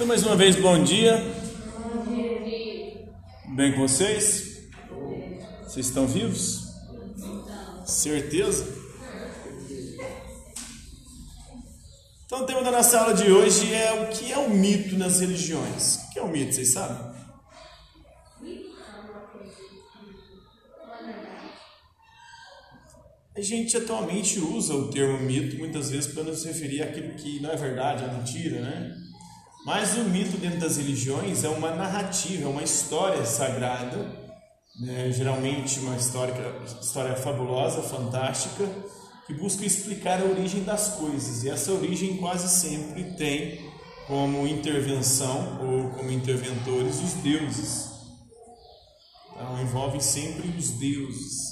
Então, mais uma vez, bom dia. Bem com vocês? Vocês estão vivos? Certeza? Então, o tema da nossa aula de hoje é o que é o mito nas religiões. O que é o mito, vocês sabem? A gente atualmente usa o termo mito muitas vezes para nos referir àquilo que não é verdade, é mentira, né? Mas o mito dentro das religiões é uma narrativa, é uma história sagrada, né? geralmente uma história, história fabulosa, fantástica, que busca explicar a origem das coisas. E essa origem quase sempre tem como intervenção ou como interventores os deuses. Então envolve sempre os deuses.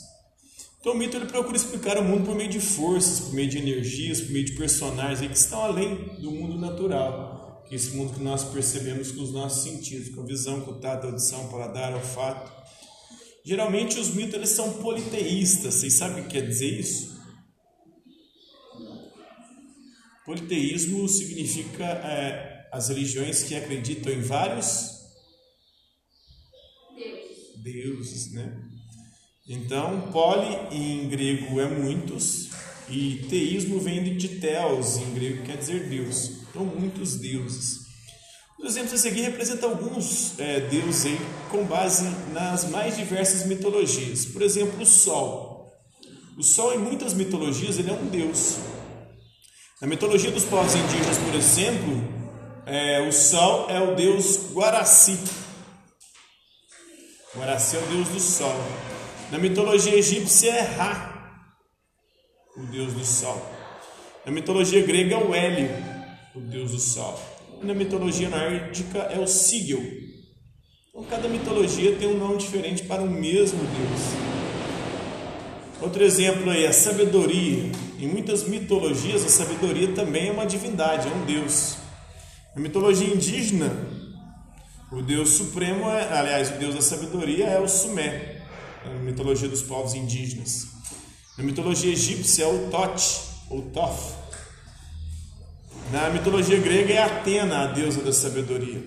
Então o mito ele procura explicar o mundo por meio de forças, por meio de energias, por meio de personagens que estão além do mundo natural que esse mundo que nós percebemos com os nossos sentidos, com a visão, com o tato, a audição, o paladar, o olfato. Geralmente os mitos eles são politeístas. Vocês sabem o que quer dizer isso? Politeísmo significa é, as religiões que acreditam em vários Deus. deuses, né? Então, poli em grego é muitos e teísmo vem de teos em grego, quer dizer Deus. Então, muitos deuses. Os exemplos a seguir representam alguns é, deuses aí, com base nas mais diversas mitologias. Por exemplo, o Sol. O Sol, em muitas mitologias, ele é um deus. Na mitologia dos povos indígenas, por exemplo, é, o Sol é o deus Guaraci. Guaraci é o deus do Sol. Na mitologia egípcia é Ra, o deus do Sol. Na mitologia grega é o Hélio, o deus do Sol. E na mitologia nórdica é o Sigil. Então, cada mitologia tem um nome diferente para o mesmo deus. Outro exemplo aí, a sabedoria. Em muitas mitologias, a sabedoria também é uma divindade, é um deus. Na mitologia indígena, o deus supremo, é, aliás, o deus da sabedoria é o Sumé, na mitologia dos povos indígenas. Na mitologia egípcia é o Tote, ou Toth. Na mitologia grega é Atena, a deusa da sabedoria.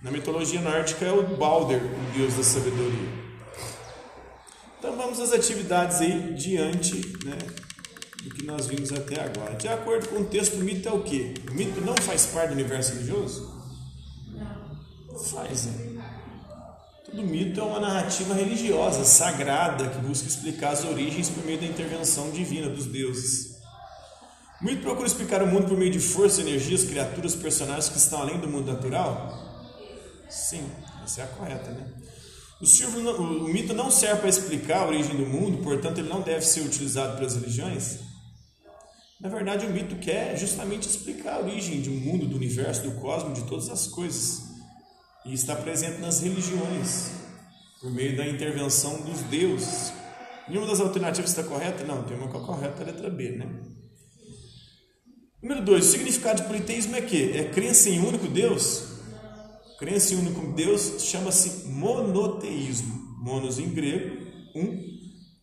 Na mitologia nórdica é o Balder, o deus da sabedoria. Então vamos às atividades aí diante né, do que nós vimos até agora. De acordo com o texto, o mito é o quê? O mito não faz parte do universo religioso? Não faz, né? Todo mito é uma narrativa religiosa, sagrada, que busca explicar as origens por meio da intervenção divina dos deuses. O mito procura explicar o mundo por meio de forças, energias, criaturas, personagens que estão além do mundo natural? Sim, essa é a correta, né? O, silvo, o mito não serve para explicar a origem do mundo, portanto, ele não deve ser utilizado pelas religiões. Na verdade, o mito quer justamente explicar a origem um mundo, do universo, do cosmos, de todas as coisas. E está presente nas religiões, por meio da intervenção dos deuses. Nenhuma das alternativas está correta? Não, tem uma que é correta, a letra B, né? Número 2, o significado de politeísmo é que é crença em um único Deus. Crença em um único Deus chama-se monoteísmo. Monos em grego, um.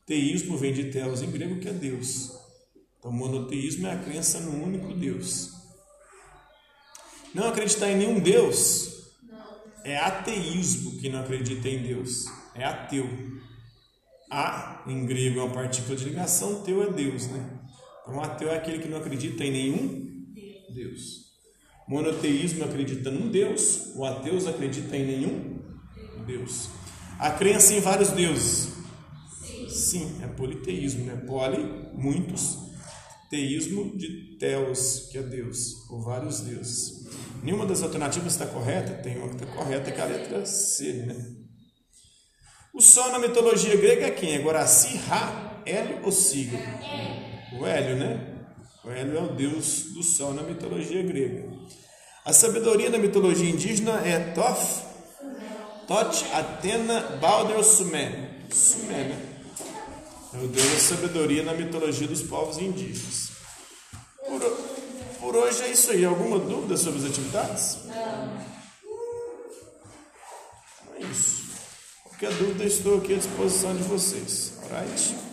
Teísmo vem de teos em grego, que é Deus. Então, monoteísmo é a crença no único Deus. Não acreditar em nenhum Deus é ateísmo que não acredita em Deus. É ateu. A, em grego, é uma partícula de ligação, teu é Deus, né? Então, ateu é aquele que não acredita em nenhum Deus. Monoteísmo acredita num Deus, o ateu acredita em nenhum Deus. A crença em vários deuses. Sim, é politeísmo, né? Poli, muitos. Teísmo de Theos, que é Deus, ou vários deuses. Nenhuma das alternativas está correta, tem uma que está correta, que é a letra C, né? O sol na mitologia grega é quem? É Guaraci, Ra, Hélio ou Siglo? O Hélio, né? O Hélio é o deus do sol na mitologia grega. A sabedoria na mitologia indígena é Thoth, Tot, Atena, Balder ou Sumé? Sumé, né? É o deus da sabedoria na mitologia dos povos indígenas. Por, por hoje é isso aí. Alguma dúvida sobre as atividades? Não. É isso. Qualquer dúvida, estou aqui à disposição de vocês. Alright?